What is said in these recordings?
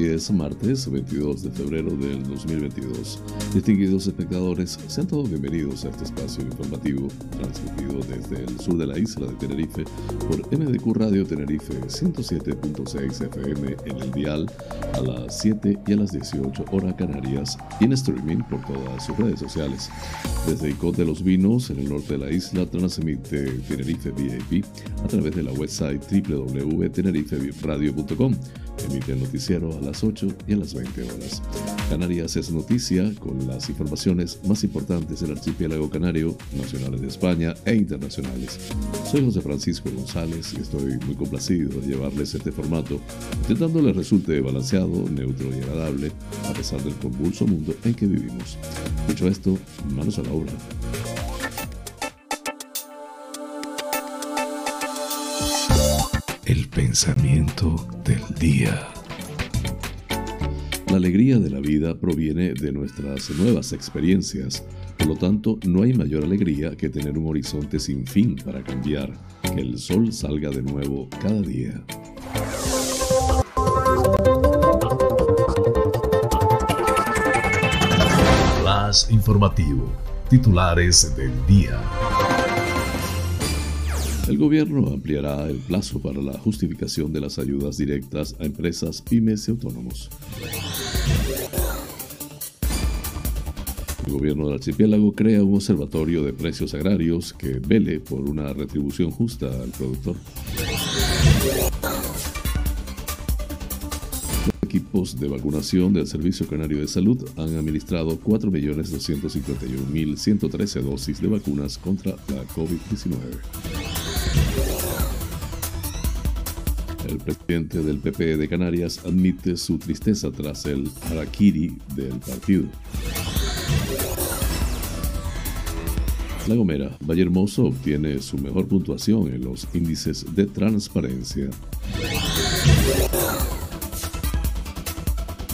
Hoy es martes 22 de febrero del 2022. Distinguidos espectadores, sean todos bienvenidos a este espacio informativo transmitido desde el sur de la isla de Tenerife por MDQ Radio Tenerife 107.6 FM en el dial a las 7 y a las 18 horas canarias y en streaming por todas sus redes sociales. Desde Icot de los Vinos, en el norte de la isla, transmite Tenerife VIP a través de la website www.teneriferadio.com Emite el noticiero a las 8 y a las 20 horas. Canarias es noticia con las informaciones más importantes del archipiélago canario, nacionales de España e internacionales. Soy José Francisco González y estoy muy complacido de llevarles este formato, intentando le resulte balanceado, neutro y agradable, a pesar del convulso mundo en que vivimos. Dicho esto, manos a la obra. El pensamiento del día. La alegría de la vida proviene de nuestras nuevas experiencias. Por lo tanto, no hay mayor alegría que tener un horizonte sin fin para cambiar, que el sol salga de nuevo cada día. Flash informativo. Titulares del día. El gobierno ampliará el plazo para la justificación de las ayudas directas a empresas, pymes y autónomos. El gobierno del archipiélago crea un observatorio de precios agrarios que vele por una retribución justa al productor. Los equipos de vacunación del Servicio Canario de Salud han administrado 4.251.113 dosis de vacunas contra la COVID-19. Presidente del PP de Canarias admite su tristeza tras el harakiri del partido. La Gomera, Valle Hermoso obtiene su mejor puntuación en los índices de transparencia.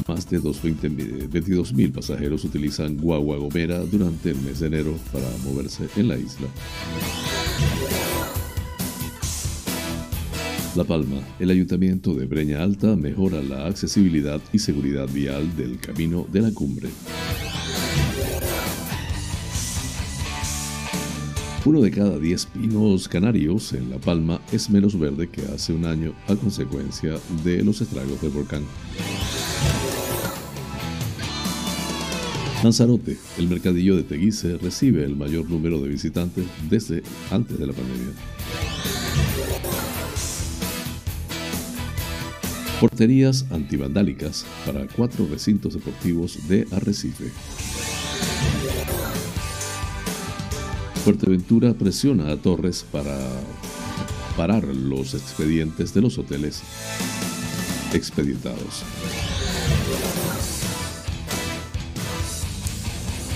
Más de 22.000 pasajeros utilizan Guagua Gomera durante el mes de enero para moverse en la isla. La Palma, el Ayuntamiento de Breña Alta mejora la accesibilidad y seguridad vial del camino de la cumbre. Uno de cada diez pinos canarios en La Palma es menos verde que hace un año a consecuencia de los estragos del volcán. Lanzarote, el mercadillo de Teguise, recibe el mayor número de visitantes desde antes de la pandemia. Porterías antivandálicas para cuatro recintos deportivos de Arrecife. Fuerteventura presiona a Torres para parar los expedientes de los hoteles expedientados.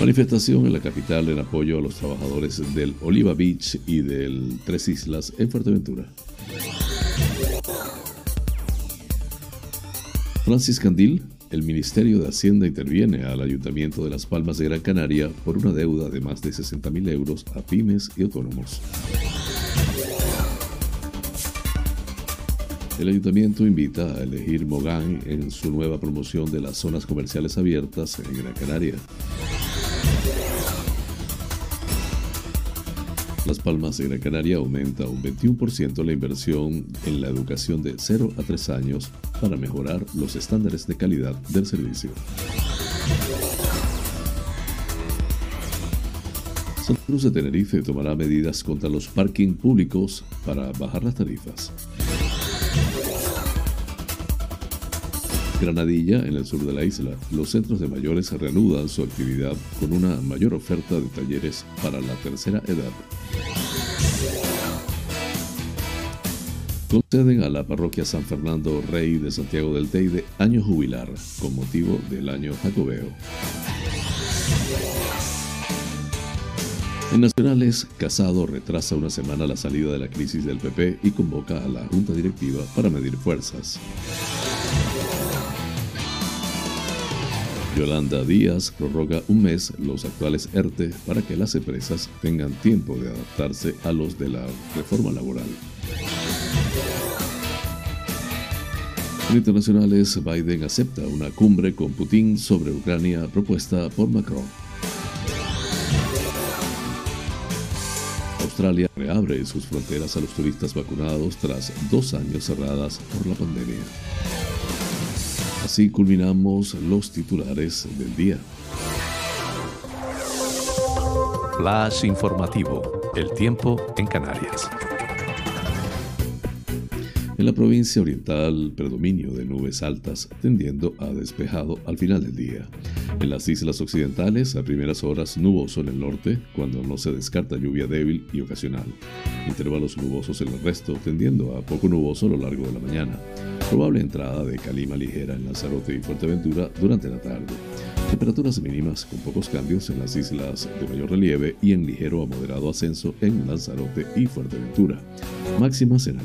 Manifestación en la capital en apoyo a los trabajadores del Oliva Beach y del Tres Islas en Fuerteventura. Francis Candil, el Ministerio de Hacienda interviene al Ayuntamiento de Las Palmas de Gran Canaria por una deuda de más de 60.000 euros a pymes y autónomos. El ayuntamiento invita a elegir Mogán en su nueva promoción de las zonas comerciales abiertas en Gran Canaria. Las Palmas de Gran Canaria aumenta un 21% la inversión en la educación de 0 a 3 años para mejorar los estándares de calidad del servicio. Santa Cruz de Tenerife tomará medidas contra los parking públicos para bajar las tarifas. Granadilla, en el sur de la isla, los centros de mayores reanudan su actividad con una mayor oferta de talleres para la tercera edad. Conceden a la parroquia San Fernando Rey de Santiago del Teide año jubilar con motivo del año jacobeo. En nacionales, Casado retrasa una semana la salida de la crisis del PP y convoca a la Junta Directiva para medir fuerzas. Yolanda Díaz prorroga un mes los actuales ERTE para que las empresas tengan tiempo de adaptarse a los de la reforma laboral. En internacionales, Biden acepta una cumbre con Putin sobre Ucrania propuesta por Macron. Australia reabre sus fronteras a los turistas vacunados tras dos años cerradas por la pandemia. Así culminamos los titulares del día. Flash informativo. El tiempo en Canarias. En la provincia oriental, predominio de nubes altas tendiendo a despejado al final del día. En las islas occidentales, a primeras horas nuboso en el norte, cuando no se descarta lluvia débil y ocasional. Intervalos nubosos en el resto, tendiendo a poco nuboso a lo largo de la mañana. Probable entrada de calima ligera en Lanzarote y Fuerteventura durante la tarde. Temperaturas mínimas con pocos cambios en las islas de mayor relieve y en ligero a moderado ascenso en Lanzarote y Fuerteventura. Máximas en,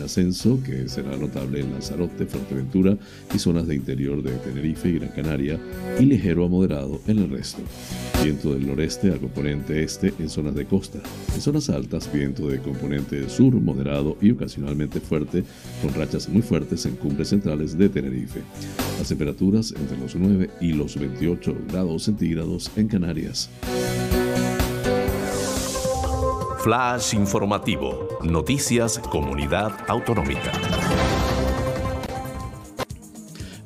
ascenso que será notable en Lanzarote, Fuerteventura y zonas de interior de Tenerife y Gran Canaria y ligero a moderado en el resto. Viento del noreste a componente este en zonas de costa. En zonas altas, viento de componente sur moderado y ocasionalmente fuerte con rachas muy fuertes en cumbres centrales de Tenerife. Las temperaturas entre los 9 y los 28 grados centígrados en Canarias. Flash informativo. Noticias Comunidad Autonómica.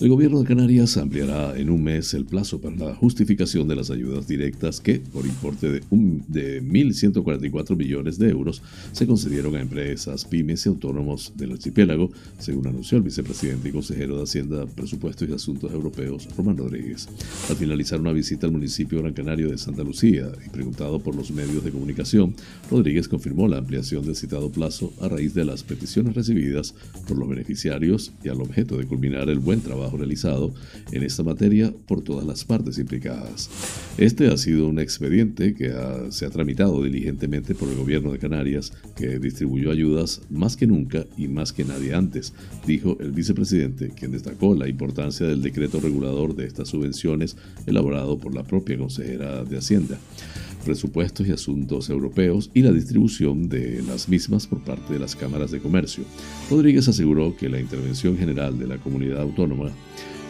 El gobierno de Canarias ampliará en un mes el plazo para la justificación de las ayudas directas que, por importe de, de 1.144 millones de euros, se concedieron a empresas, pymes y autónomos del archipiélago, según anunció el vicepresidente y consejero de Hacienda, Presupuestos y Asuntos Europeos, Román Rodríguez. Al finalizar una visita al municipio Gran Canario de Santa Lucía y preguntado por los medios de comunicación, Rodríguez confirmó la ampliación del citado plazo a raíz de las peticiones recibidas por los beneficiarios y al objeto de culminar el buen trabajo realizado en esta materia por todas las partes implicadas. Este ha sido un expediente que se ha tramitado diligentemente por el gobierno de Canarias, que distribuyó ayudas más que nunca y más que nadie antes, dijo el vicepresidente, quien destacó la importancia del decreto regulador de estas subvenciones elaborado por la propia consejera de Hacienda presupuestos y asuntos europeos y la distribución de las mismas por parte de las cámaras de comercio. Rodríguez aseguró que la intervención general de la comunidad autónoma,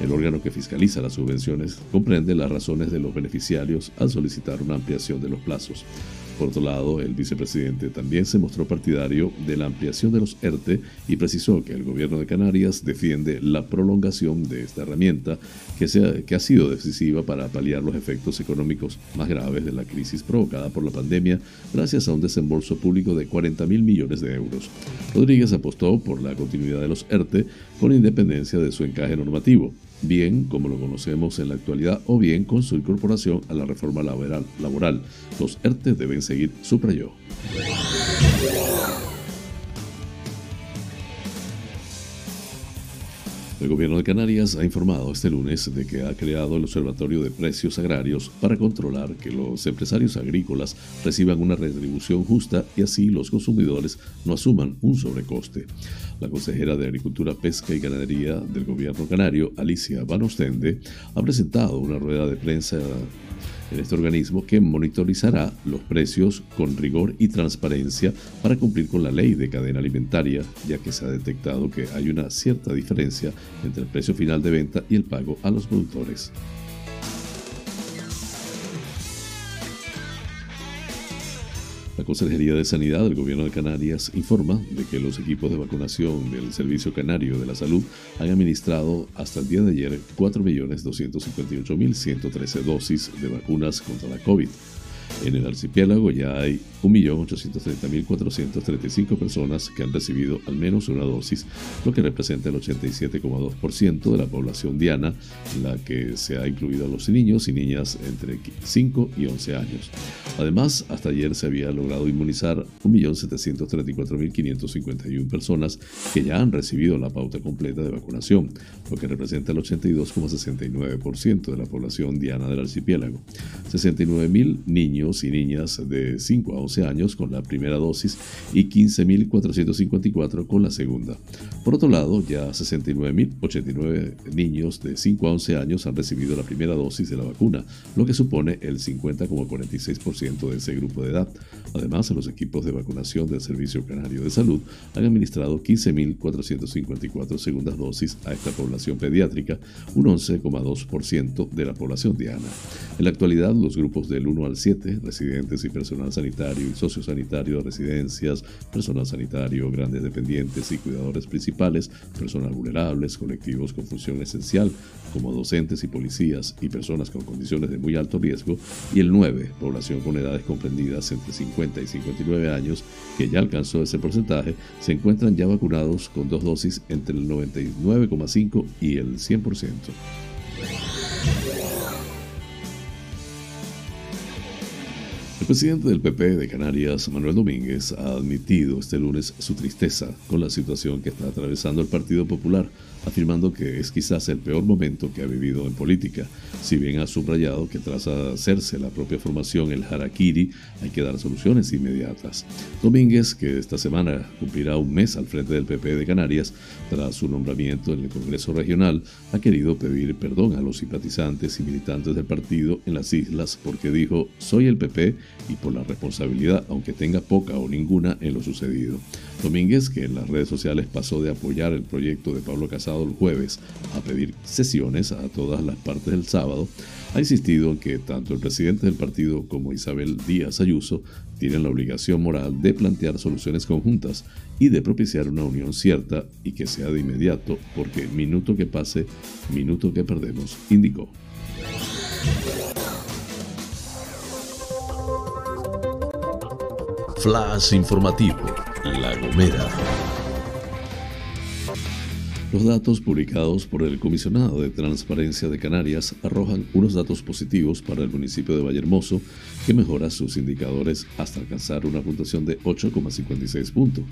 el órgano que fiscaliza las subvenciones, comprende las razones de los beneficiarios al solicitar una ampliación de los plazos. Por otro lado, el vicepresidente también se mostró partidario de la ampliación de los ERTE y precisó que el gobierno de Canarias defiende la prolongación de esta herramienta que, que ha sido decisiva para paliar los efectos económicos más graves de la crisis provocada por la pandemia gracias a un desembolso público de 40 mil millones de euros. Rodríguez apostó por la continuidad de los ERTE con independencia de su encaje normativo bien como lo conocemos en la actualidad o bien con su incorporación a la reforma laboral. Los ERTE deben seguir, subrayó. El gobierno de Canarias ha informado este lunes de que ha creado el Observatorio de Precios Agrarios para controlar que los empresarios agrícolas reciban una retribución justa y así los consumidores no asuman un sobrecoste. La consejera de Agricultura, Pesca y Ganadería del gobierno canario, Alicia Van Ostende, ha presentado una rueda de prensa en este organismo que monitorizará los precios con rigor y transparencia para cumplir con la ley de cadena alimentaria, ya que se ha detectado que hay una cierta diferencia entre el precio final de venta y el pago a los productores. La Consejería de Sanidad del Gobierno de Canarias informa de que los equipos de vacunación del Servicio Canario de la Salud han administrado hasta el día de ayer 4.258.113 dosis de vacunas contra la COVID. En el archipiélago ya hay 1.830.435 personas que han recibido al menos una dosis, lo que representa el 87,2% de la población diana, en la que se ha incluido a los niños y niñas entre 5 y 11 años. Además, hasta ayer se había logrado inmunizar 1.734.551 personas que ya han recibido la pauta completa de vacunación, lo que representa el 82,69% de la población diana del archipiélago. 69.000 niños niños y niñas de 5 a 11 años con la primera dosis y 15.454 con la segunda. Por otro lado, ya 69.089 niños de 5 a 11 años han recibido la primera dosis de la vacuna, lo que supone el 50,46% de ese grupo de edad. Además, los equipos de vacunación del Servicio Canario de Salud han administrado 15.454 segundas dosis a esta población pediátrica, un 11,2% de la población diana. En la actualidad, los grupos del 1 al 7, residentes y personal sanitario y sociosanitario de residencias, personal sanitario, grandes dependientes y cuidadores principales, personas vulnerables, colectivos con función esencial, como docentes y policías y personas con condiciones de muy alto riesgo, y el 9, población con edades comprendidas entre 50 y 59 años, que ya alcanzó ese porcentaje, se encuentran ya vacunados con dos dosis entre el 99,5 y el 100%. Presidente del PP de Canarias, Manuel Domínguez, ha admitido este lunes su tristeza con la situación que está atravesando el Partido Popular afirmando que es quizás el peor momento que ha vivido en política, si bien ha subrayado que tras hacerse la propia formación el harakiri hay que dar soluciones inmediatas. Domínguez, que esta semana cumplirá un mes al frente del PP de Canarias tras su nombramiento en el Congreso Regional, ha querido pedir perdón a los simpatizantes y militantes del partido en las islas porque dijo soy el PP y por la responsabilidad, aunque tenga poca o ninguna, en lo sucedido. Domínguez, que en las redes sociales pasó de apoyar el proyecto de Pablo Casado el jueves a pedir sesiones a todas las partes del sábado, ha insistido en que tanto el presidente del partido como Isabel Díaz Ayuso tienen la obligación moral de plantear soluciones conjuntas y de propiciar una unión cierta y que sea de inmediato, porque minuto que pase, minuto que perdemos, indicó. Flash informativo, La Gomera. Los datos publicados por el Comisionado de Transparencia de Canarias arrojan unos datos positivos para el municipio de Vallehermoso, que mejora sus indicadores hasta alcanzar una puntuación de 8,56 puntos,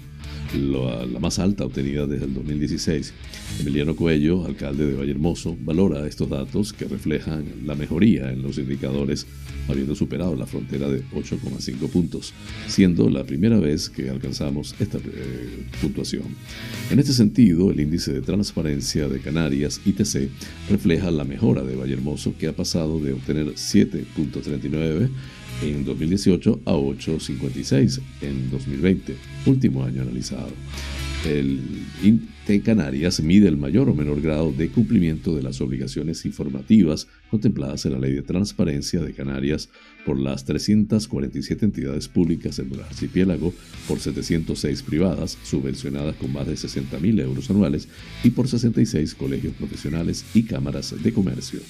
la, la, más alta obtenida desde el 2016. Emiliano Coello, alcalde de Vallehermoso, valora estos datos que reflejan la mejoría en los indicadores, habiendo superado la frontera de 8,5 puntos, siendo la primera vez que alcanzamos esta eh, puntuación. En este sentido, el índice de transparencia de Canarias, ITC, refleja la mejora de Vallehermoso que ha pasado de obtener 7.39 en 2018 a 8.56 en 2020, último año analizado. El INTE Canarias mide el mayor o menor grado de cumplimiento de las obligaciones informativas contempladas en la Ley de Transparencia de Canarias por las 347 entidades públicas del archipiélago, por 706 privadas, subvencionadas con más de 60.000 euros anuales, y por 66 colegios profesionales y cámaras de comercio.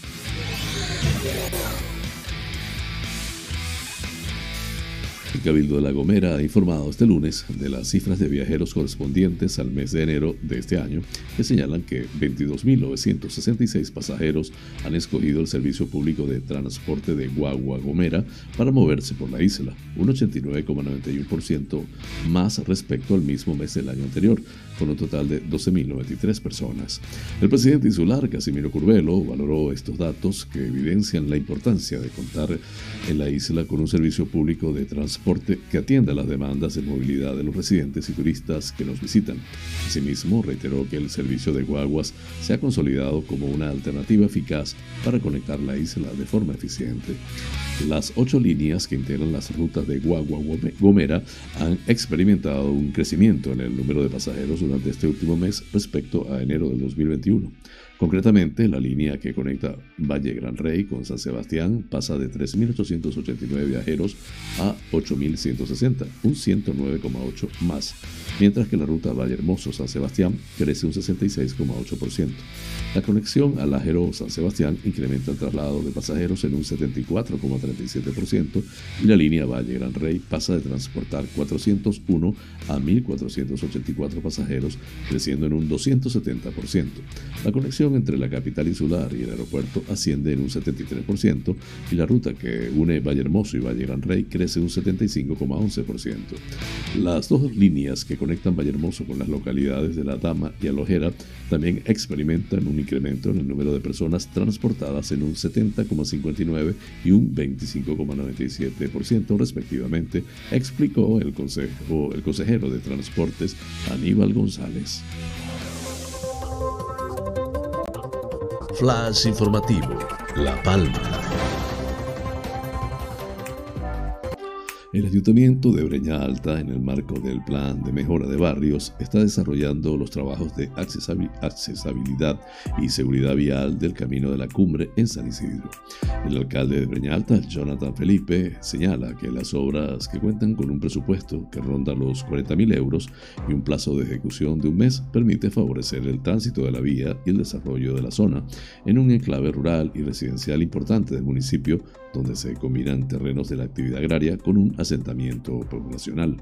Cabildo de La Gomera ha informado este lunes de las cifras de viajeros correspondientes al mes de enero de este año, que señalan que 22.966 pasajeros han escogido el servicio público de transporte de Guagua Gomera para moverse por la isla, un 89,91% más respecto al mismo mes del año anterior, con un total de 12.093 personas. El presidente insular, Casimiro Curvelo, valoró estos datos que evidencian la importancia de contar en la isla con un servicio público de transporte que atienda las demandas de movilidad de los residentes y turistas que nos visitan. Asimismo, reiteró que el servicio de guaguas se ha consolidado como una alternativa eficaz para conectar la isla de forma eficiente. Las ocho líneas que integran las rutas de Guagua Gomera han experimentado un crecimiento en el número de pasajeros durante este último mes respecto a enero del 2021. Concretamente, la línea que conecta Valle Gran Rey con San Sebastián pasa de 3.889 viajeros a 8.160, un 109,8 más, mientras que la ruta Valle Hermoso San Sebastián crece un 66,8%. La conexión al Ajero San Sebastián incrementa el traslado de pasajeros en un 74,37% y la línea Valle Gran Rey pasa de transportar 401 a 1.484 pasajeros, creciendo en un 270%. La conexión conexión entre la capital insular y el aeropuerto asciende en un 73% y la ruta que une Valle Hermoso y Valle Gran Rey crece un 75,11%. Las dos líneas que conectan Valle Hermoso con las localidades de La Dama y Alojera también experimentan un incremento en el número de personas transportadas en un 70,59 y un 25,97% respectivamente, explicó el, consejo, el consejero de Transportes Aníbal González. Flash informativo, La Palma. El Ayuntamiento de Breña Alta, en el marco del Plan de Mejora de Barrios, está desarrollando los trabajos de accesibilidad y seguridad vial del Camino de la Cumbre en San Isidro. El alcalde de Breña Alta, Jonathan Felipe, señala que las obras que cuentan con un presupuesto que ronda los 40.000 euros y un plazo de ejecución de un mes permite favorecer el tránsito de la vía y el desarrollo de la zona en un enclave rural y residencial importante del municipio donde se combinan terrenos de la actividad agraria con un asentamiento poblacional.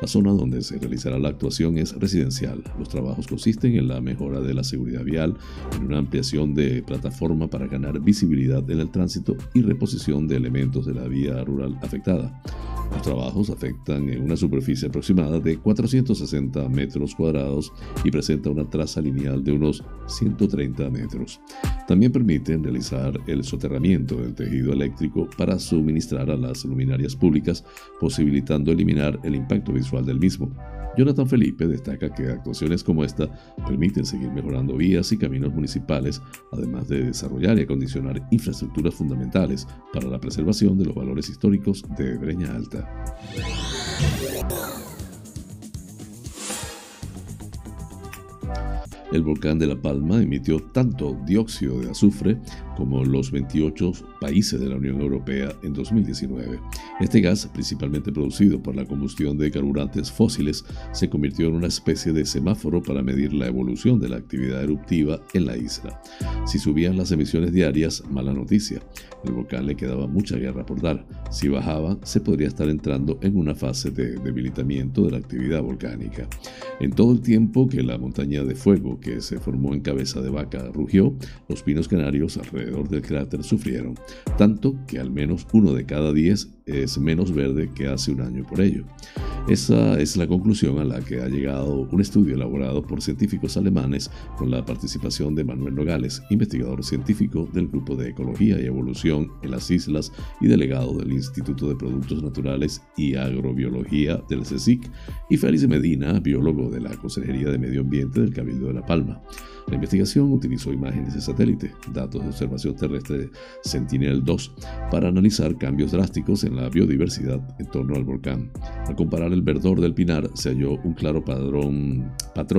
La zona donde se realizará la actuación es residencial. Los trabajos consisten en la mejora de la seguridad vial, en una ampliación de plataforma para ganar visibilidad en el tránsito y reposición de elementos de la vía rural afectada. Los trabajos afectan en una superficie aproximada de 460 metros cuadrados y presenta una traza lineal de unos 130 metros. También permiten realizar el soterramiento del tejido eléctrico para suministrar a las luminarias públicas, posibilitando eliminar el impacto visual del mismo. Jonathan Felipe destaca que actuaciones como esta permiten seguir mejorando vías y caminos municipales, además de desarrollar y acondicionar infraestructuras fundamentales para la preservación de los valores históricos de Breña Alta. El volcán de La Palma emitió tanto dióxido de azufre como los 28 países de la Unión Europea en 2019. Este gas, principalmente producido por la combustión de carburantes fósiles, se convirtió en una especie de semáforo para medir la evolución de la actividad eruptiva en la isla. Si subían las emisiones diarias, mala noticia. El volcán le quedaba mucha guerra por dar. Si bajaba, se podría estar entrando en una fase de debilitamiento de la actividad volcánica. En todo el tiempo que la montaña de fuego que se formó en cabeza de vaca rugió, los pinos canarios alrededor del cráter sufrieron, tanto que al menos uno de cada diez es menos verde que hace un año por ello. Esa es la conclusión a la que ha llegado un estudio elaborado por científicos alemanes con la participación de Manuel Nogales, investigador científico del Grupo de Ecología y Evolución en las Islas y delegado del Instituto de Productos Naturales y Agrobiología del CSIC, y Félix Medina, biólogo de la Consejería de Medio Ambiente del Cabildo de La Palma. La investigación utilizó imágenes de satélite, datos de observación terrestre Sentinel-2, para analizar cambios drásticos en la biodiversidad en torno al volcán. Al comparar el verdor del pinar, se halló un claro patrón,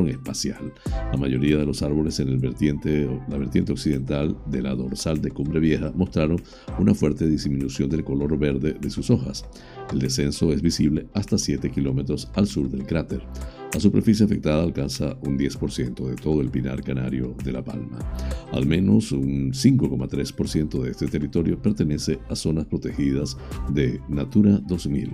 espacial. La mayoría de los árboles en el vertiente, la vertiente occidental de la dorsal de Cumbre Vieja mostraron una fuerte disminución del color verde de sus hojas. El descenso es visible hasta 7 kilómetros al sur del cráter. La superficie afectada alcanza un 10% de todo el pinar canario de La Palma. Al menos un 5,3% de este territorio pertenece a zonas protegidas de Natura 2000.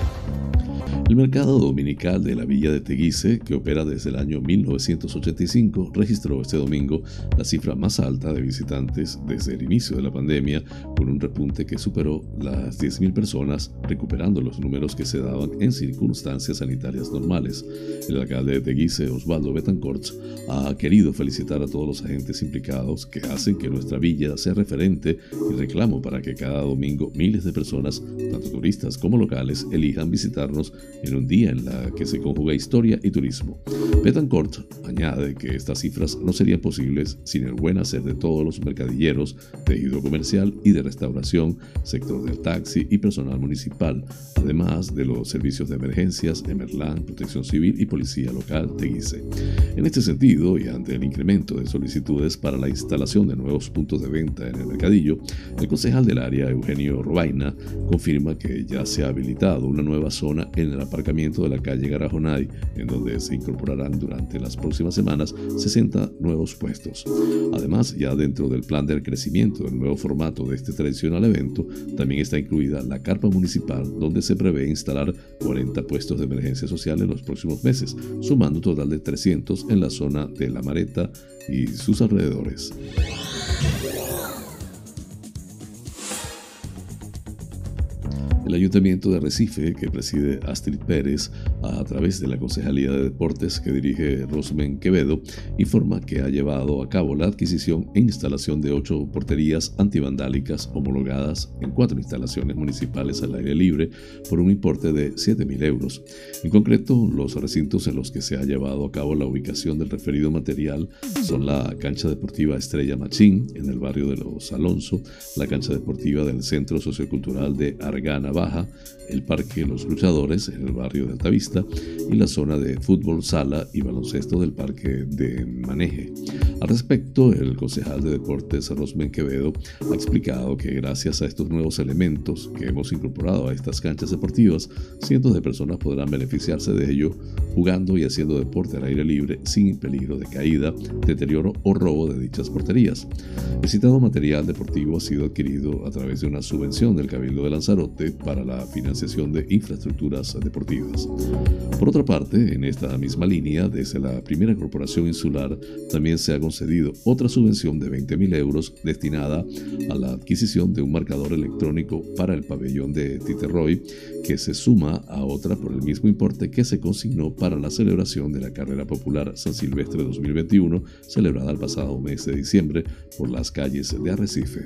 El mercado dominical de la Villa de Teguise, que opera desde el año 1985, registró este domingo la cifra más alta de visitantes desde el inicio de la pandemia, con un repunte que superó las 10.000 personas, recuperando los números que se daban en circunstancias sanitarias normales. El alcalde de Teguise, Osvaldo Betancourt, ha querido felicitar a todos los agentes implicados que hacen que nuestra villa sea referente y reclamo para que cada domingo miles de personas, tanto turistas como locales, elijan visitarnos en un día en la que se conjuga historia y turismo. Betancourt añade que estas cifras no serían posibles sin el buen hacer de todos los mercadilleros, tejido comercial y de restauración, sector del taxi y personal municipal, además de los servicios de emergencias, Emerlán, Protección Civil y Policía Local Teguise. En este sentido, y ante el incremento de solicitudes para la instalación de nuevos puntos de venta en el mercadillo, el concejal del área, Eugenio Robaina, confirma que ya se ha habilitado una nueva zona en la aparcamiento de la calle Garajonay, en donde se incorporarán durante las próximas semanas 60 nuevos puestos. Además, ya dentro del plan de crecimiento del nuevo formato de este tradicional evento, también está incluida la carpa municipal, donde se prevé instalar 40 puestos de emergencia social en los próximos meses, sumando un total de 300 en la zona de La Mareta y sus alrededores. El Ayuntamiento de Recife, que preside Astrid Pérez, a través de la Concejalía de Deportes que dirige Rosmen Quevedo, informa que ha llevado a cabo la adquisición e instalación de ocho porterías antivandálicas homologadas en cuatro instalaciones municipales al aire libre por un importe de 7.000 euros. En concreto, los recintos en los que se ha llevado a cabo la ubicación del referido material son la cancha deportiva Estrella Machín, en el barrio de Los Alonso, la cancha deportiva del Centro Sociocultural de Argana el Parque Los Luchadores en el barrio de Altavista y la zona de fútbol sala y baloncesto del Parque de Maneje. Al respecto, el concejal de deportes Rosmen Quevedo ha explicado que gracias a estos nuevos elementos que hemos incorporado a estas canchas deportivas, cientos de personas podrán beneficiarse de ello jugando y haciendo deporte al aire libre sin peligro de caída, deterioro o robo de dichas porterías. El citado material deportivo ha sido adquirido a través de una subvención del Cabildo de Lanzarote para la financiación de infraestructuras deportivas. Por otra parte, en esta misma línea, desde la primera corporación insular también se ha concedido otra subvención de 20.000 euros destinada a la adquisición de un marcador electrónico para el pabellón de Titerroy, que se suma a otra por el mismo importe que se consignó para la celebración de la carrera popular San Silvestre 2021, celebrada el pasado mes de diciembre por las calles de Arrecife.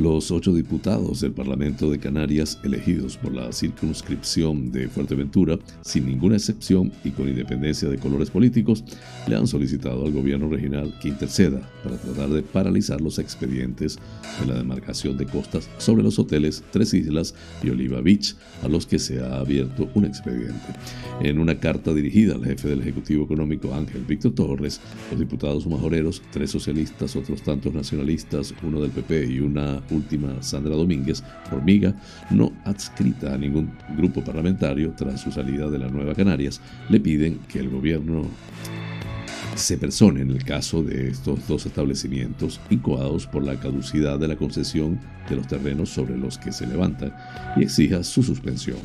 Los ocho diputados del Parlamento de Canarias elegidos por la circunscripción de Fuerteventura, sin ninguna excepción y con independencia de colores políticos, le han solicitado al gobierno regional que interceda para tratar de paralizar los expedientes de la demarcación de costas sobre los hoteles Tres Islas y Oliva Beach, a los que se ha abierto un expediente. En una carta dirigida al jefe del Ejecutivo Económico Ángel Víctor Torres, los diputados majoreros, tres socialistas, otros tantos nacionalistas, uno del PP y una última Sandra Domínguez, hormiga, no adscrita a ningún grupo parlamentario tras su salida de la Nueva Canarias, le piden que el gobierno se persone en el caso de estos dos establecimientos incoados por la caducidad de la concesión de los terrenos sobre los que se levantan y exija su suspensión.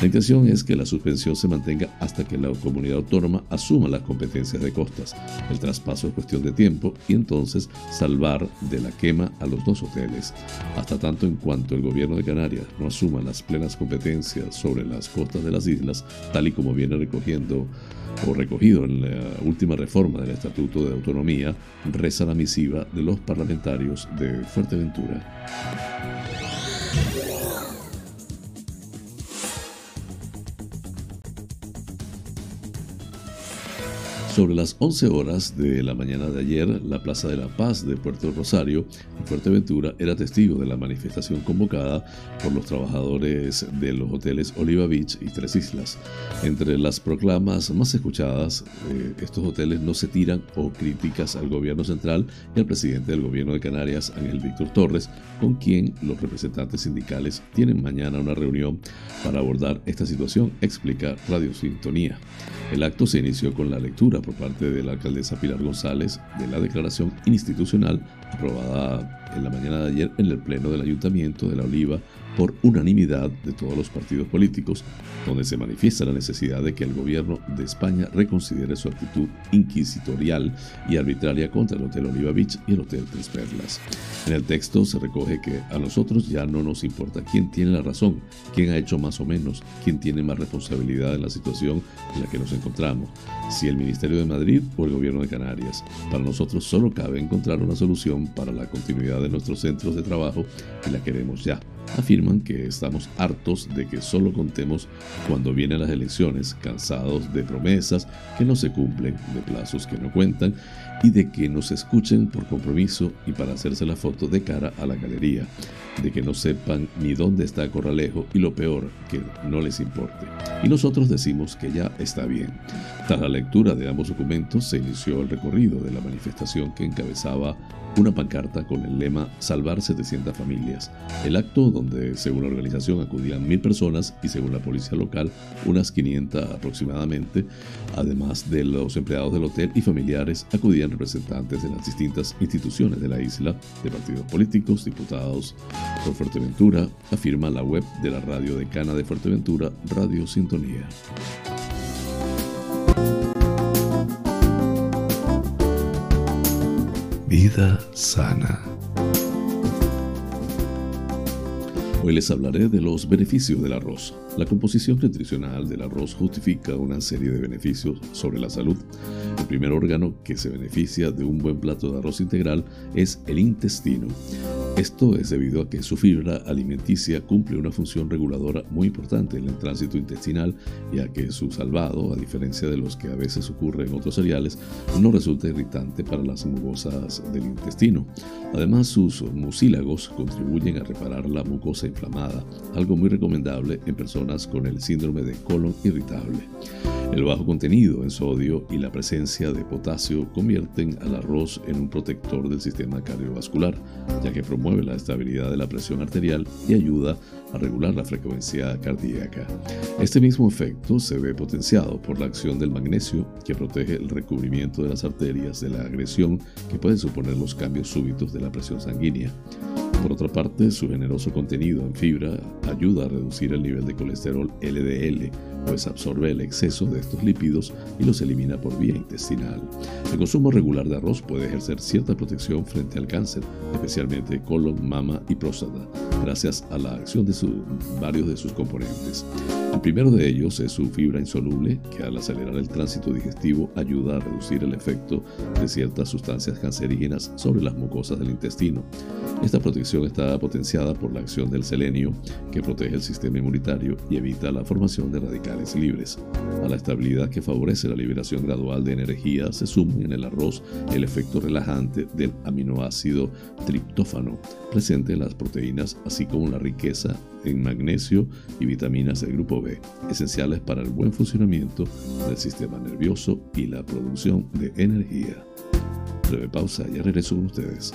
La intención es que la suspensión se mantenga hasta que la comunidad autónoma asuma las competencias de costas. El traspaso es cuestión de tiempo y entonces salvar de la quema a los dos hoteles. Hasta tanto en cuanto el gobierno de Canarias no asuma las plenas competencias sobre las costas de las islas, tal y como viene recogiendo o recogido en la última reforma del Estatuto de Autonomía, reza la misiva de los parlamentarios de Fuerteventura. Sobre las 11 horas de la mañana de ayer, la Plaza de la Paz de Puerto Rosario, en Fuerteventura, era testigo de la manifestación convocada por los trabajadores de los hoteles Oliva Beach y Tres Islas. Entre las proclamas más escuchadas, eh, estos hoteles no se tiran o críticas al gobierno central y al presidente del gobierno de Canarias, Ángel Víctor Torres, con quien los representantes sindicales tienen mañana una reunión para abordar esta situación, explica Radio Sintonía. El acto se inició con la lectura por parte de la alcaldesa Pilar González de la declaración institucional aprobada en la mañana de ayer en el Pleno del Ayuntamiento de La Oliva por unanimidad de todos los partidos políticos, donde se manifiesta la necesidad de que el gobierno de España reconsidere su actitud inquisitorial y arbitraria contra el Hotel Oliva Beach y el Hotel Tres Perlas. En el texto se recoge que a nosotros ya no nos importa quién tiene la razón, quién ha hecho más o menos, quién tiene más responsabilidad en la situación en la que nos encontramos, si el Ministerio de Madrid o el Gobierno de Canarias. Para nosotros solo cabe encontrar una solución para la continuidad de nuestros centros de trabajo y la queremos ya afirman que estamos hartos de que solo contemos cuando vienen las elecciones, cansados de promesas que no se cumplen, de plazos que no cuentan y de que nos escuchen por compromiso y para hacerse la foto de cara a la galería, de que no sepan ni dónde está Corralejo y lo peor, que no les importe. Y nosotros decimos que ya está bien. Tras la lectura de ambos documentos se inició el recorrido de la manifestación que encabezaba una pancarta con el lema Salvar 700 familias. El acto donde, según la organización, acudían mil personas y según la policía local, unas 500 aproximadamente. Además de los empleados del hotel y familiares, acudían representantes de las distintas instituciones de la isla, de partidos políticos, diputados por Fuerteventura, afirma la web de la radio decana de Fuerteventura, Radio Sintonía. Vida sana. Hoy les hablaré de los beneficios del arroz. La composición nutricional del arroz justifica una serie de beneficios sobre la salud. Primer órgano que se beneficia de un buen plato de arroz integral es el intestino. Esto es debido a que su fibra alimenticia cumple una función reguladora muy importante en el tránsito intestinal y a que su salvado, a diferencia de los que a veces ocurre en otros cereales, no resulta irritante para las mucosas del intestino. Además, sus mucílagos contribuyen a reparar la mucosa inflamada, algo muy recomendable en personas con el síndrome de colon irritable. El bajo contenido en sodio y la presencia de potasio convierten al arroz en un protector del sistema cardiovascular, ya que promueve la estabilidad de la presión arterial y ayuda a regular la frecuencia cardíaca. Este mismo efecto se ve potenciado por la acción del magnesio, que protege el recubrimiento de las arterias de la agresión que pueden suponer los cambios súbitos de la presión sanguínea. Por otra parte, su generoso contenido en fibra ayuda a reducir el nivel de colesterol LDL, pues absorbe el exceso de estos lípidos y los elimina por vía intestinal. El consumo regular de arroz puede ejercer cierta protección frente al cáncer, especialmente colon, mama y próstata, gracias a la acción de varios de sus componentes. El primero de ellos es su fibra insoluble, que al acelerar el tránsito digestivo ayuda a reducir el efecto de ciertas sustancias cancerígenas sobre las mucosas del intestino. Esta protección está potenciada por la acción del selenio, que protege el sistema inmunitario y evita la formación de radicales libres. A la estabilidad que favorece la liberación gradual de energía se suma en el arroz el efecto relajante del aminoácido triptófano, presente en las proteínas, así como la riqueza en magnesio y vitaminas del grupo B, esenciales para el buen funcionamiento del sistema nervioso y la producción de energía. Breve pausa, ya regreso con ustedes.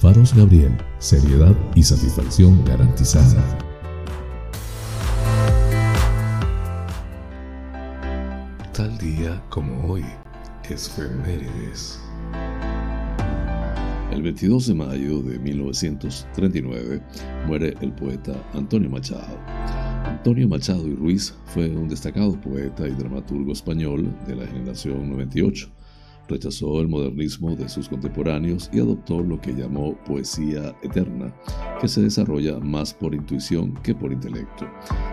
Faros Gabriel, seriedad y satisfacción garantizada. Tal día como hoy, es Femérides. El 22 de mayo de 1939 muere el poeta Antonio Machado. Antonio Machado y Ruiz fue un destacado poeta y dramaturgo español de la generación 98 Rechazó el modernismo de sus contemporáneos y adoptó lo que llamó poesía eterna, que se desarrolla más por intuición que por intelecto.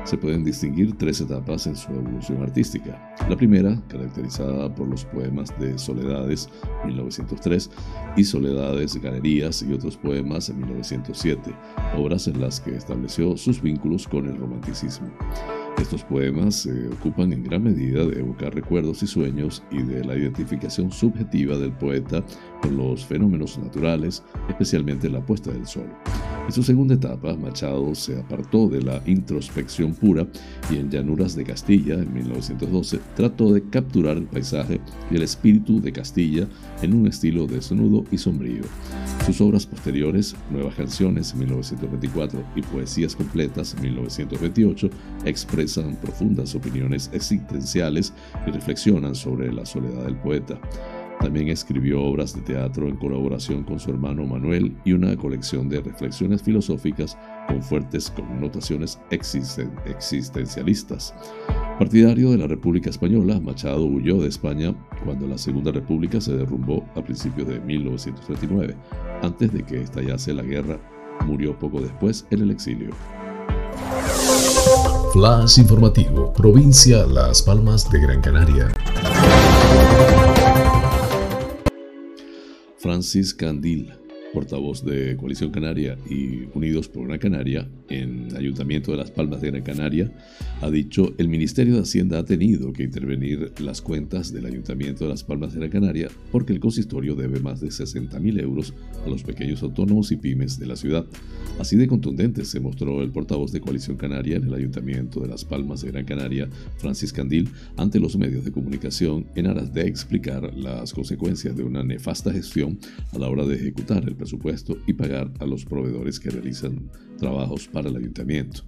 Se pueden distinguir tres etapas en su evolución artística. La primera, caracterizada por los poemas de Soledades, 1903, y Soledades, Galerías y otros poemas en 1907, obras en las que estableció sus vínculos con el romanticismo. Estos poemas se ocupan en gran medida de evocar recuerdos y sueños y de la identificación subjetiva del poeta con los fenómenos naturales, especialmente la puesta del sol. En su segunda etapa, Machado se apartó de la introspección pura y en Llanuras de Castilla, en 1912, trató de capturar el paisaje y el espíritu de Castilla en un estilo desnudo y sombrío. Sus obras posteriores, Nuevas Canciones, 1924, y Poesías Completas, 1928, expresan profundas opiniones existenciales y reflexionan sobre la soledad del poeta. También escribió obras de teatro en colaboración con su hermano Manuel y una colección de reflexiones filosóficas con fuertes connotaciones existencialistas. Partidario de la República Española, Machado huyó de España cuando la Segunda República se derrumbó a principios de 1939. Antes de que estallase la guerra, murió poco después en el exilio. Flash informativo, provincia Las Palmas de Gran Canaria. Francis Candil portavoz de Coalición Canaria y Unidos por una Canaria en Ayuntamiento de Las Palmas de Gran Canaria, ha dicho el Ministerio de Hacienda ha tenido que intervenir las cuentas del Ayuntamiento de Las Palmas de Gran Canaria porque el consistorio debe más de 60 mil euros a los pequeños autónomos y pymes de la ciudad. Así de contundente se mostró el portavoz de Coalición Canaria en el Ayuntamiento de Las Palmas de Gran Canaria, Francis Candil, ante los medios de comunicación en aras de explicar las consecuencias de una nefasta gestión a la hora de ejecutar el presupuesto y pagar a los proveedores que realizan trabajos para el ayuntamiento.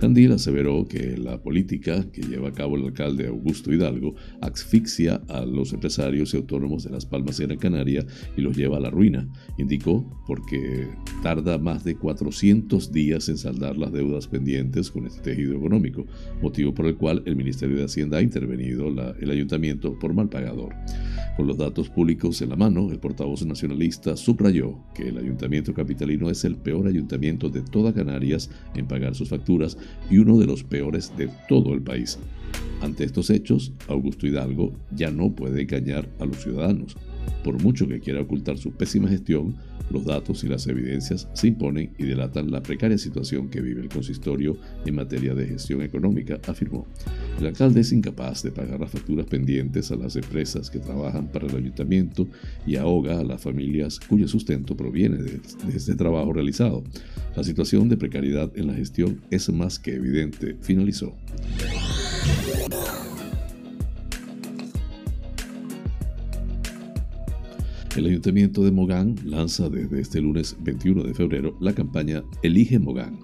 Candil aseveró que la política que lleva a cabo el alcalde Augusto Hidalgo asfixia a los empresarios y autónomos de Las Palmas de Gran Canaria y los lleva a la ruina. Indicó porque tarda más de 400 días en saldar las deudas pendientes con este tejido económico, motivo por el cual el Ministerio de Hacienda ha intervenido el ayuntamiento por mal pagador. Con los datos públicos en la mano, el portavoz nacionalista subrayó que el ayuntamiento capitalino es el peor ayuntamiento de toda Canarias en pagar sus facturas y uno de los peores de todo el país. Ante estos hechos, Augusto Hidalgo ya no puede engañar a los ciudadanos. Por mucho que quiera ocultar su pésima gestión, los datos y las evidencias se imponen y delatan la precaria situación que vive el consistorio en materia de gestión económica, afirmó. El alcalde es incapaz de pagar las facturas pendientes a las empresas que trabajan para el ayuntamiento y ahoga a las familias cuyo sustento proviene de, este trabajo realizado. La situación de precariedad en la gestión es más que evidente, finalizó. El Ayuntamiento de Mogán lanza desde este lunes 21 de febrero la campaña Elige Mogán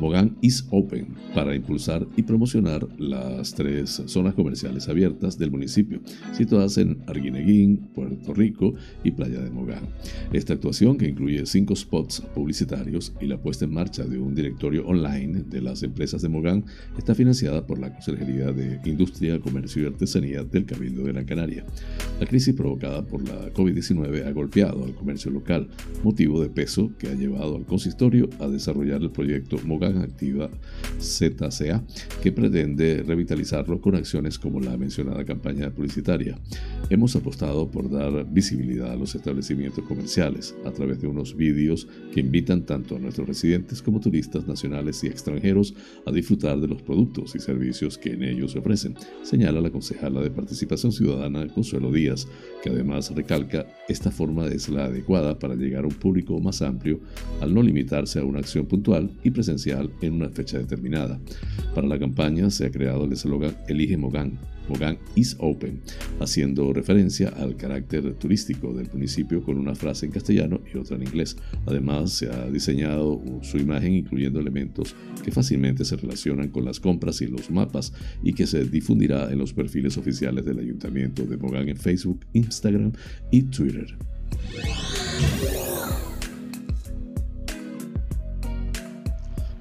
Mogán is Open para impulsar y promocionar las tres zonas comerciales abiertas del municipio, situadas en Arguineguín, Puerto Rico y Playa de Mogán. Esta actuación, que incluye cinco spots publicitarios y la puesta en marcha de un directorio online de las empresas de Mogán, está financiada por la Consejería de Industria, Comercio y Artesanía del Cabildo de Gran Canaria. La crisis provocada por la COVID-19 ha golpeado al comercio local, motivo de peso que ha llevado al consistorio a desarrollar el proyecto Mogán Activa ZCA, que pretende revitalizarlo con acciones como la mencionada campaña publicitaria. Hemos apostado por dar visibilidad a los establecimientos comerciales a través de unos vídeos que invitan tanto a nuestros residentes como turistas nacionales y extranjeros a disfrutar de los productos y servicios que en ellos se ofrecen, señala la concejala de Participación Ciudadana Consuelo Díaz, que además recalca esta forma es la adecuada para llegar a un público más amplio al no limitarse a una acción puntual y presencial en una fecha determinada. Para la campaña se ha creado el eslogan Elige Mogán, Mogán is Open, haciendo referencia al carácter turístico del municipio con una frase en castellano y otra en inglés. Además, se ha diseñado su imagen incluyendo elementos que fácilmente se relacionan con las compras y los mapas y que se difundirá en los perfiles oficiales del Ayuntamiento de Mogán en Facebook, Instagram y Twitter.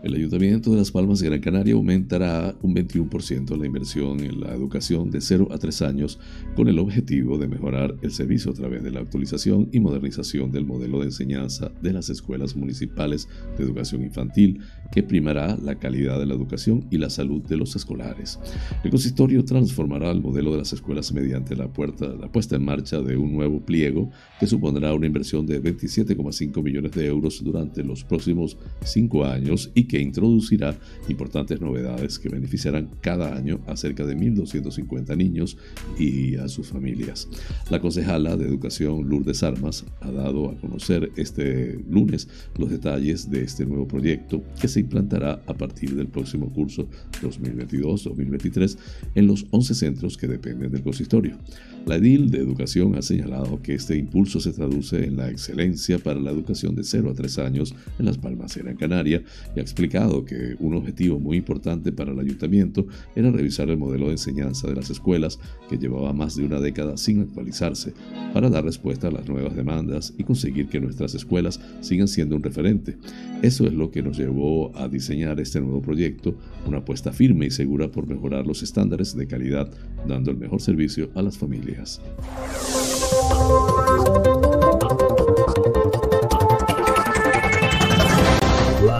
El Ayuntamiento de Las Palmas de Gran Canaria aumentará un 21% la inversión en la educación de 0 a 3 años con el objetivo de mejorar el servicio a través de la actualización y modernización del modelo de enseñanza de las escuelas municipales de educación infantil que primará la calidad de la educación y la salud de los escolares. El consistorio transformará el modelo de las escuelas mediante la, la puesta en marcha de un nuevo pliego que supondrá una inversión de 27,5 millones de euros durante los próximos cinco años y que introducirá importantes novedades que beneficiarán cada año a cerca de 1.250 niños y a sus familias. La concejala de Educación Lourdes Armas ha dado a conocer este lunes los detalles de este nuevo proyecto que se implantará a partir del próximo curso 2022-2023 en los 11 centros que dependen del consistorio. La edil de Educación ha señalado que este impulso se traduce en la excelencia para la educación de 0 a 3 años en Las Palmas de Gran Canaria y ha explicado que un objetivo muy importante para el ayuntamiento era revisar el modelo de enseñanza de las escuelas que llevaba más de una década sin actualizarse para dar respuesta a las nuevas demandas y conseguir que nuestras escuelas sigan siendo un referente. Eso es lo que nos llevó a diseñar este nuevo proyecto, una apuesta firme y segura por mejorar los estándares de calidad, dando el mejor servicio a las familias.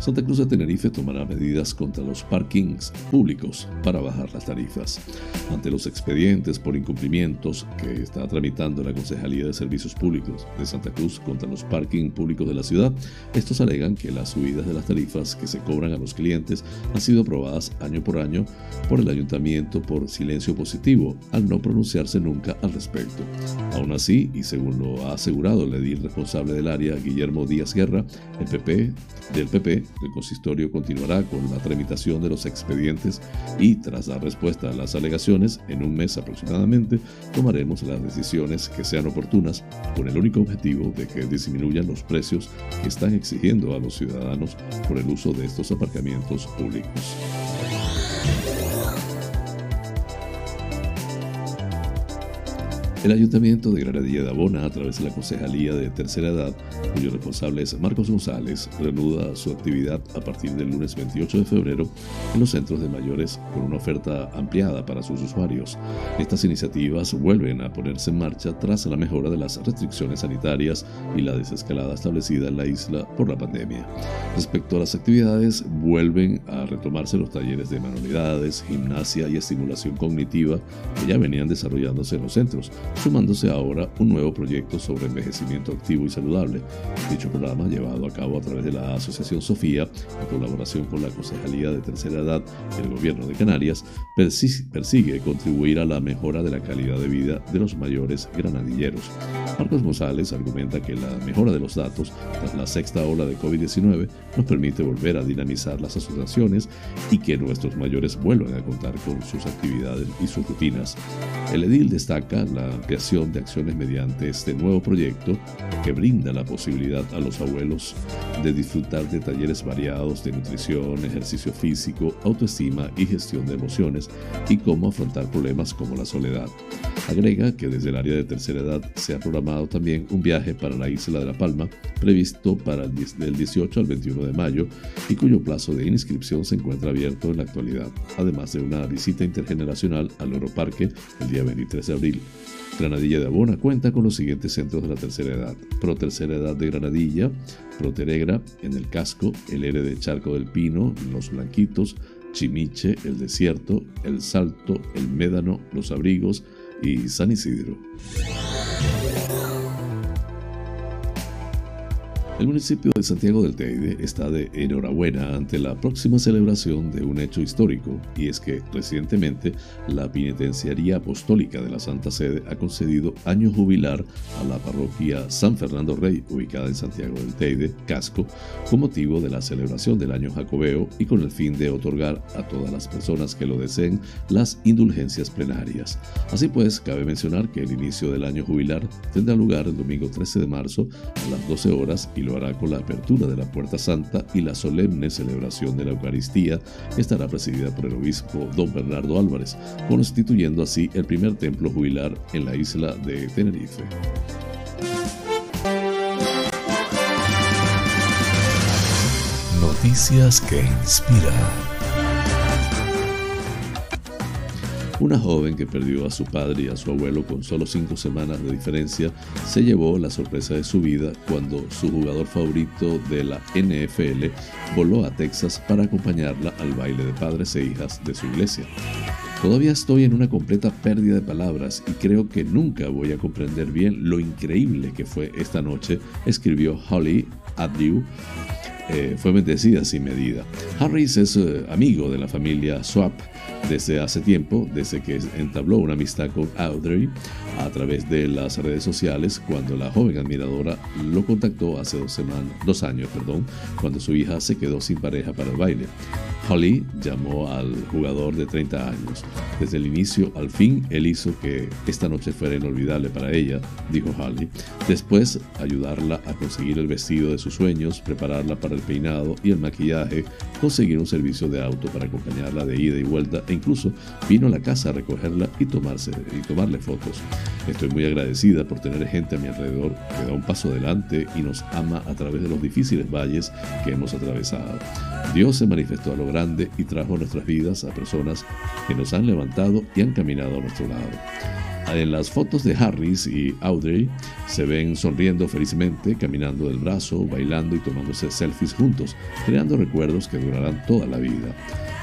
Santa Cruz de Tenerife tomará medidas contra los parkings públicos para bajar las tarifas. Ante los expedientes por incumplimientos que está tramitando la Concejalía de Servicios Públicos de Santa Cruz contra los parkings públicos de la ciudad, estos alegan que las subidas de las tarifas que se cobran a los clientes han sido aprobadas año por año por el ayuntamiento por silencio positivo, al no pronunciarse nunca al respecto. Aún así, y según lo ha asegurado el edil responsable del área, Guillermo Díaz Guerra, el PP del PP el consistorio continuará con la tramitación de los expedientes y tras dar respuesta a las alegaciones, en un mes aproximadamente, tomaremos las decisiones que sean oportunas con el único objetivo de que disminuyan los precios que están exigiendo a los ciudadanos por el uso de estos aparcamientos públicos. El Ayuntamiento de Granadilla de Abona, a través de la Concejalía de Tercera Edad, cuyo responsable es Marcos González, reanuda su actividad a partir del lunes 28 de febrero en los centros de mayores con una oferta ampliada para sus usuarios. Estas iniciativas vuelven a ponerse en marcha tras la mejora de las restricciones sanitarias y la desescalada establecida en la isla por la pandemia. Respecto a las actividades, vuelven a retomarse los talleres de manualidades, gimnasia y estimulación cognitiva que ya venían desarrollándose en los centros, sumándose ahora un nuevo proyecto sobre envejecimiento activo y saludable. Dicho programa, llevado a cabo a través de la Asociación Sofía, en colaboración con la Concejalía de Tercera Edad y el Gobierno de Canarias, persigue contribuir a la mejora de la calidad de vida de los mayores granadilleros. Marcos González argumenta que la mejora de los datos tras la sexta ola de COVID-19 nos permite volver a dinamizar las asociaciones y que nuestros mayores vuelvan a contar con sus actividades y sus rutinas. El edil destaca la ampliación de acciones mediante este nuevo proyecto que brinda la posibilidad a los abuelos de disfrutar de talleres variados de nutrición, ejercicio físico, autoestima y gestión de emociones y cómo afrontar problemas como la soledad. Agrega que desde el área de tercera edad se ha programado también un viaje para la isla de La Palma previsto para el del 18 al 21 de mayo y cuyo plazo de inscripción se encuentra abierto en la actualidad, además de una visita intergeneracional al Oro Parque el día 23 de abril. Granadilla de Abona cuenta con los siguientes centros de la tercera edad. Pro Tercera Edad de Granadilla, Pro Teregra, en el Casco, el R de Charco del Pino, Los Blanquitos, Chimiche, El Desierto, El Salto, El Médano, Los Abrigos y San Isidro. El municipio de Santiago del Teide está de enhorabuena ante la próxima celebración de un hecho histórico, y es que recientemente la Penitenciaría Apostólica de la Santa Sede ha concedido año jubilar a la parroquia San Fernando Rey, ubicada en Santiago del Teide, Casco, con motivo de la celebración del año jacobeo y con el fin de otorgar a todas las personas que lo deseen las indulgencias plenarias. Así pues, cabe mencionar que el inicio del año jubilar tendrá lugar el domingo 13 de marzo a las 12 horas y con la apertura de la Puerta Santa y la solemne celebración de la Eucaristía, que estará presidida por el obispo don Bernardo Álvarez, constituyendo así el primer templo jubilar en la isla de Tenerife. Noticias que inspiran. Una joven que perdió a su padre y a su abuelo con solo cinco semanas de diferencia se llevó la sorpresa de su vida cuando su jugador favorito de la NFL voló a Texas para acompañarla al baile de padres e hijas de su iglesia. Todavía estoy en una completa pérdida de palabras y creo que nunca voy a comprender bien lo increíble que fue esta noche, escribió Holly Adrew. Eh, fue bendecida sin medida. Harris es eh, amigo de la familia Swap desde hace tiempo, desde que entabló una amistad con Audrey a través de las redes sociales, cuando la joven admiradora lo contactó hace dos, semanas, dos años, perdón, cuando su hija se quedó sin pareja para el baile. Holly llamó al jugador de 30 años. Desde el inicio al fin, él hizo que esta noche fuera inolvidable para ella, dijo Holly. Después, ayudarla a conseguir el vestido de sus sueños, prepararla para el peinado y el maquillaje, conseguir un servicio de auto para acompañarla de ida y vuelta e incluso vino a la casa a recogerla y, tomarse, y tomarle fotos. Estoy muy agradecida por tener gente a mi alrededor que da un paso adelante y nos ama a través de los difíciles valles que hemos atravesado. Dios se manifestó a lo grande y trajo a nuestras vidas a personas que nos han levantado y han caminado a nuestro lado. En las fotos de Harris y Audrey se ven sonriendo felizmente, caminando del brazo, bailando y tomándose selfies juntos, creando recuerdos que durarán toda la vida.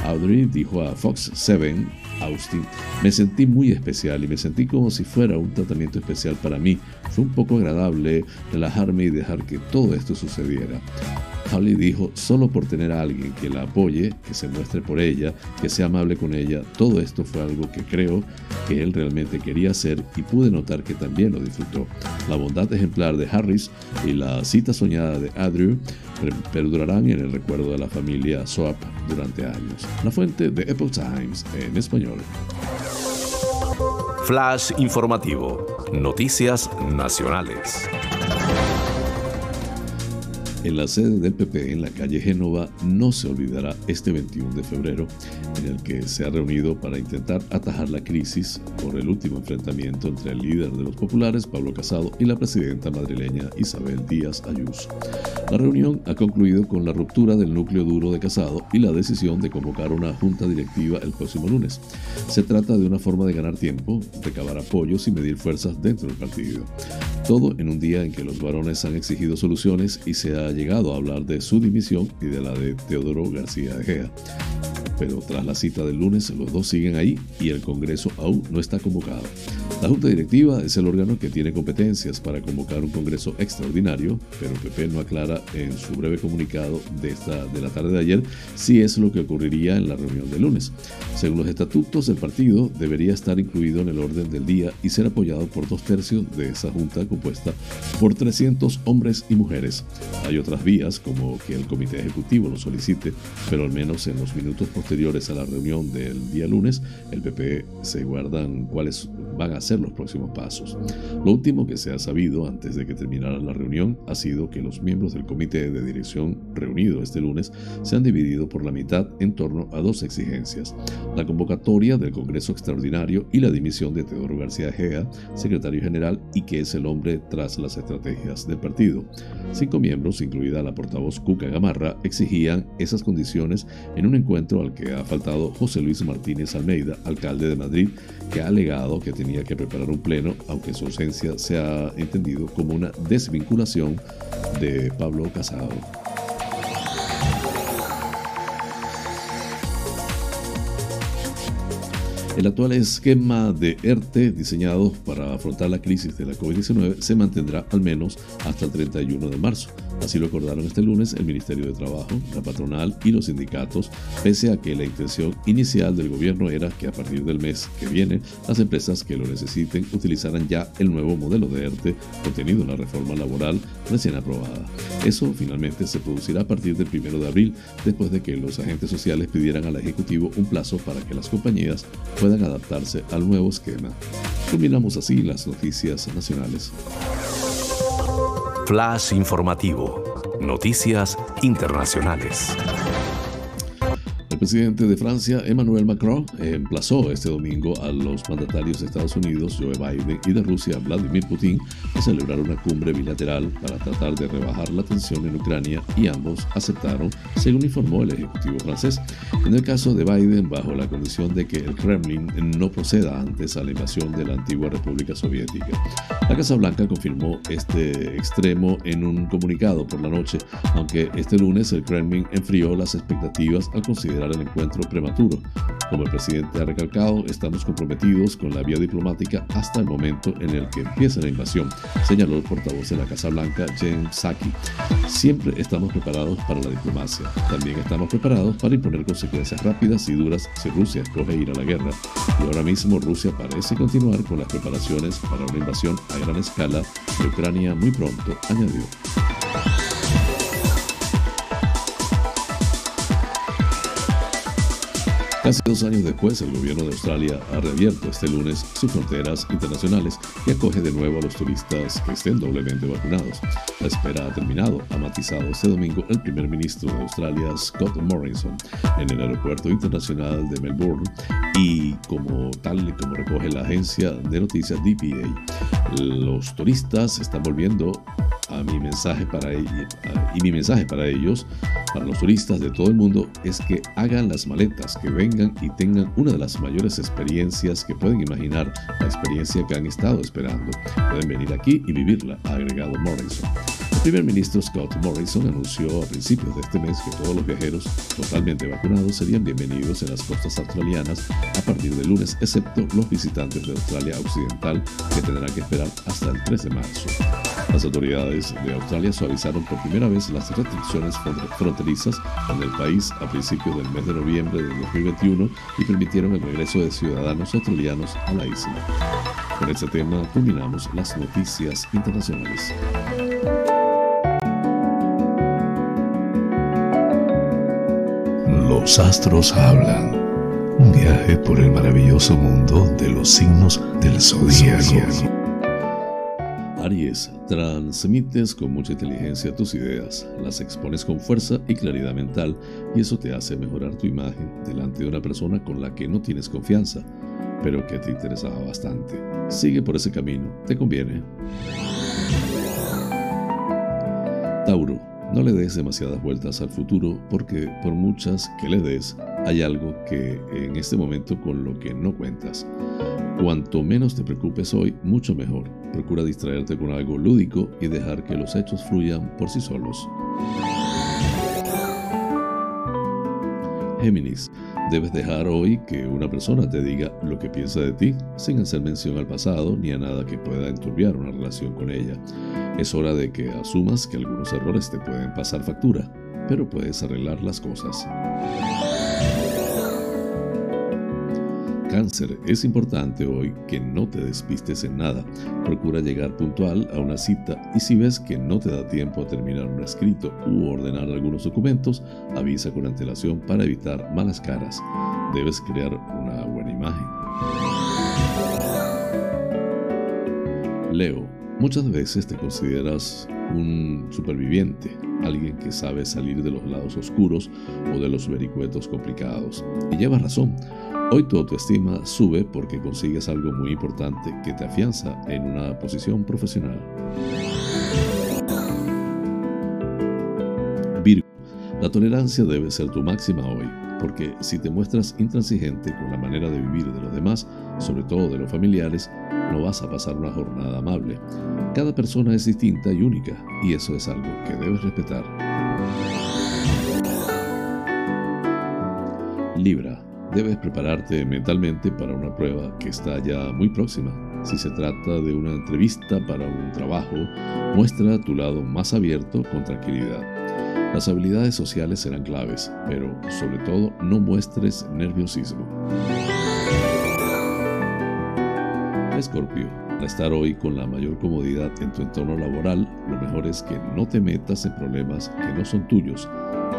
Audrey dijo a Fox 7 Austin, me sentí muy especial y me sentí como si fuera un tratamiento especial para mí. Fue un poco agradable relajarme y dejar que todo esto sucediera. Holly dijo, solo por tener a alguien que la apoye, que se muestre por ella, que sea amable con ella, todo esto fue algo que creo que él realmente quería hacer y pude notar que también lo disfrutó. La bondad ejemplar de Harris y la cita soñada de Andrew perdurarán en el recuerdo de la familia Soap durante años. La fuente de Epoch Times en español. Flash informativo. Noticias nacionales. En la sede del PP en la calle Génova no se olvidará este 21 de febrero, en el que se ha reunido para intentar atajar la crisis por el último enfrentamiento entre el líder de los populares, Pablo Casado, y la presidenta madrileña Isabel Díaz Ayuso. La reunión ha concluido con la ruptura del núcleo duro de Casado y la decisión de convocar una junta directiva el próximo lunes. Se trata de una forma de ganar tiempo, recabar apoyos y medir fuerzas dentro del partido. Todo en un día en que los varones han exigido soluciones y se ha llegado a hablar de su dimisión y de la de Teodoro García Egea. Pero tras la cita del lunes, los dos siguen ahí y el Congreso aún no está convocado. La Junta Directiva es el órgano que tiene competencias para convocar un Congreso extraordinario, pero PP no aclara en su breve comunicado de, esta, de la tarde de ayer si es lo que ocurriría en la reunión del lunes. Según los estatutos, el partido debería estar incluido en el orden del día y ser apoyado por dos tercios de esa Junta compuesta por 300 hombres y mujeres. Hay otras vías, como que el Comité Ejecutivo lo solicite, pero al menos en los minutos posteriores a la reunión del día lunes, el PP se guardan cuáles van a ser los próximos pasos. Lo último que se ha sabido antes de que terminara la reunión ha sido que los miembros del comité de dirección reunido este lunes se han dividido por la mitad en torno a dos exigencias, la convocatoria del Congreso Extraordinario y la dimisión de Teodoro García Gea, secretario general y que es el hombre tras las estrategias del partido. Cinco miembros, incluida la portavoz Cuca Gamarra, exigían esas condiciones en un encuentro al que ha faltado José Luis Martínez Almeida, alcalde de Madrid, que ha alegado que tenía que preparar un pleno, aunque su ausencia se ha entendido como una desvinculación de Pablo Casado. El actual esquema de ERTE diseñado para afrontar la crisis de la COVID-19 se mantendrá al menos hasta el 31 de marzo. Así lo acordaron este lunes el Ministerio de Trabajo, la patronal y los sindicatos, pese a que la intención inicial del gobierno era que a partir del mes que viene las empresas que lo necesiten utilizaran ya el nuevo modelo de ERTE contenido en la reforma laboral recién aprobada. Eso finalmente se producirá a partir del 1 de abril, después de que los agentes sociales pidieran al Ejecutivo un plazo para que las compañías puedan adaptarse al nuevo esquema. Combinamos así las noticias nacionales. Flash informativo. Noticias internacionales. El presidente de Francia, Emmanuel Macron, emplazó este domingo a los mandatarios de Estados Unidos, Joe Biden, y de Rusia, Vladimir Putin, a celebrar una cumbre bilateral para tratar de rebajar la tensión en Ucrania y ambos aceptaron, según informó el Ejecutivo francés. En el caso de Biden, bajo la condición de que el Kremlin no proceda antes a la invasión de la antigua República Soviética. La Casa Blanca confirmó este extremo en un comunicado por la noche, aunque este lunes el Kremlin enfrió las expectativas al considerar el encuentro prematuro. Como el presidente ha recalcado, estamos comprometidos con la vía diplomática hasta el momento en el que empiece la invasión, señaló el portavoz de la Casa Blanca, Jen Psaki. Siempre estamos preparados para la diplomacia. También estamos preparados para imponer consecuencias rápidas y duras si Rusia escoge ir a la guerra. Y ahora mismo Rusia parece continuar con las preparaciones para una invasión a gran escala de Ucrania muy pronto, añadió. Casi dos años después, el gobierno de Australia ha reabierto este lunes sus fronteras internacionales y acoge de nuevo a los turistas que estén doblemente vacunados. La espera ha terminado, ha matizado este domingo el primer ministro de Australia, Scott Morrison, en el aeropuerto internacional de Melbourne y como tal como recoge la agencia de noticias DPA, los turistas están volviendo a mi mensaje para ellos, y mi mensaje para ellos, para los turistas de todo el mundo, es que hagan las maletas, que y tengan una de las mayores experiencias que pueden imaginar, la experiencia que han estado esperando. Pueden venir aquí y vivirla, ha agregado Morrison. Primer ministro Scott Morrison anunció a principios de este mes que todos los viajeros totalmente vacunados serían bienvenidos en las costas australianas a partir del lunes, excepto los visitantes de Australia Occidental que tendrán que esperar hasta el 3 de marzo. Las autoridades de Australia suavizaron por primera vez las restricciones fronterizas en el país a principios del mes de noviembre de 2021 y permitieron el regreso de ciudadanos australianos a la isla. Con este tema culminamos las noticias internacionales. Los astros hablan. Un viaje por el maravilloso mundo de los signos del zodiaco. Aries, transmites con mucha inteligencia tus ideas, las expones con fuerza y claridad mental y eso te hace mejorar tu imagen delante de una persona con la que no tienes confianza, pero que te interesaba bastante. Sigue por ese camino, te conviene. Tauro, no le des demasiadas vueltas al futuro porque por muchas que le des, hay algo que en este momento con lo que no cuentas. Cuanto menos te preocupes hoy, mucho mejor. Procura distraerte con algo lúdico y dejar que los hechos fluyan por sí solos. Géminis, debes dejar hoy que una persona te diga lo que piensa de ti sin hacer mención al pasado ni a nada que pueda enturbiar una relación con ella. Es hora de que asumas que algunos errores te pueden pasar factura, pero puedes arreglar las cosas. Es importante hoy que no te despistes en nada. Procura llegar puntual a una cita y si ves que no te da tiempo a terminar un escrito u ordenar algunos documentos, avisa con antelación para evitar malas caras. Debes crear una buena imagen. Leo, muchas veces te consideras un superviviente, alguien que sabe salir de los lados oscuros o de los vericuetos complicados. Y llevas razón. Hoy tu autoestima sube porque consigues algo muy importante que te afianza en una posición profesional. Virgo, la tolerancia debe ser tu máxima hoy, porque si te muestras intransigente con la manera de vivir de los demás, sobre todo de los familiares, no vas a pasar una jornada amable. Cada persona es distinta y única, y eso es algo que debes respetar. Libra, Debes prepararte mentalmente para una prueba que está ya muy próxima. Si se trata de una entrevista para un trabajo, muestra tu lado más abierto con tranquilidad. Las habilidades sociales serán claves, pero sobre todo no muestres nerviosismo. Escorpio, para estar hoy con la mayor comodidad en tu entorno laboral, lo mejor es que no te metas en problemas que no son tuyos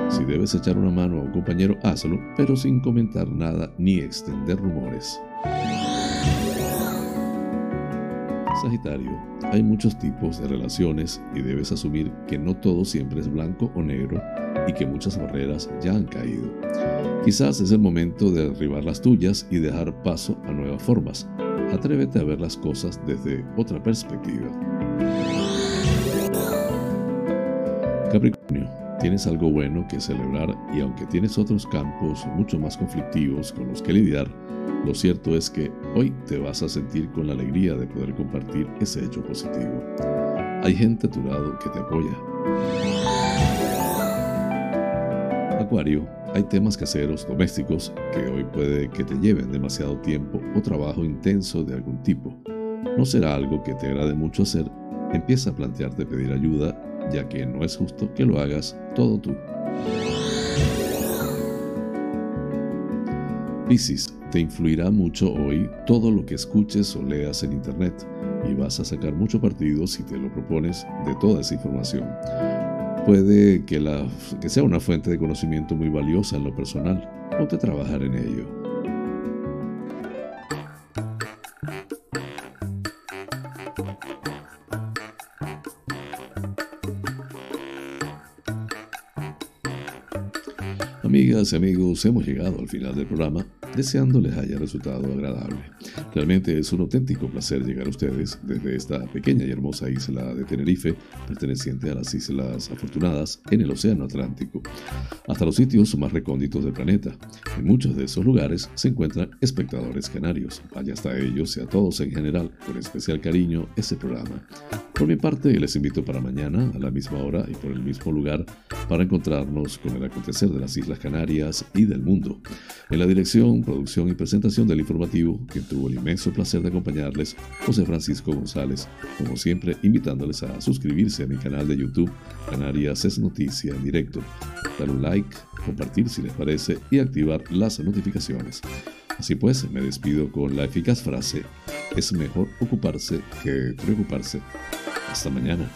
si debes echar una mano a un compañero, hazlo, pero sin comentar nada ni extender rumores. Sagitario, hay muchos tipos de relaciones y debes asumir que no todo siempre es blanco o negro y que muchas barreras ya han caído. Quizás es el momento de derribar las tuyas y dejar paso a nuevas formas. Atrévete a ver las cosas desde otra perspectiva. Capricornio, Tienes algo bueno que celebrar y aunque tienes otros campos mucho más conflictivos con los que lidiar, lo cierto es que hoy te vas a sentir con la alegría de poder compartir ese hecho positivo. Hay gente a tu lado que te apoya. Acuario, hay temas caseros, domésticos, que hoy puede que te lleven demasiado tiempo o trabajo intenso de algún tipo. No será algo que te agrade mucho hacer. Empieza a plantearte pedir ayuda ya que no es justo que lo hagas todo tú. Piscis, te influirá mucho hoy todo lo que escuches o leas en Internet y vas a sacar mucho partido si te lo propones de toda esa información. Puede que, la, que sea una fuente de conocimiento muy valiosa en lo personal. Ponte a trabajar en ello. Amigas y amigos, hemos llegado al final del programa, deseando les haya resultado agradable. Realmente es un auténtico placer llegar a ustedes desde esta pequeña y hermosa isla de Tenerife, perteneciente a las Islas Afortunadas en el Océano Atlántico, hasta los sitios más recónditos del planeta. En muchos de esos lugares se encuentran espectadores canarios. Vaya hasta ellos y a todos en general, con especial cariño, ese programa. Por mi parte, les invito para mañana, a la misma hora y por el mismo lugar, para encontrarnos con el acontecer de las Islas Canarias y del mundo. En la dirección, producción y presentación del informativo, que tuvo el inmenso placer de acompañarles, José Francisco González, como siempre invitándoles a suscribirse a mi canal de YouTube, Canarias es Noticia en directo, dar un like, compartir si les parece y activar las notificaciones. Así pues, me despido con la eficaz frase, es mejor ocuparse que preocuparse. Hasta mañana.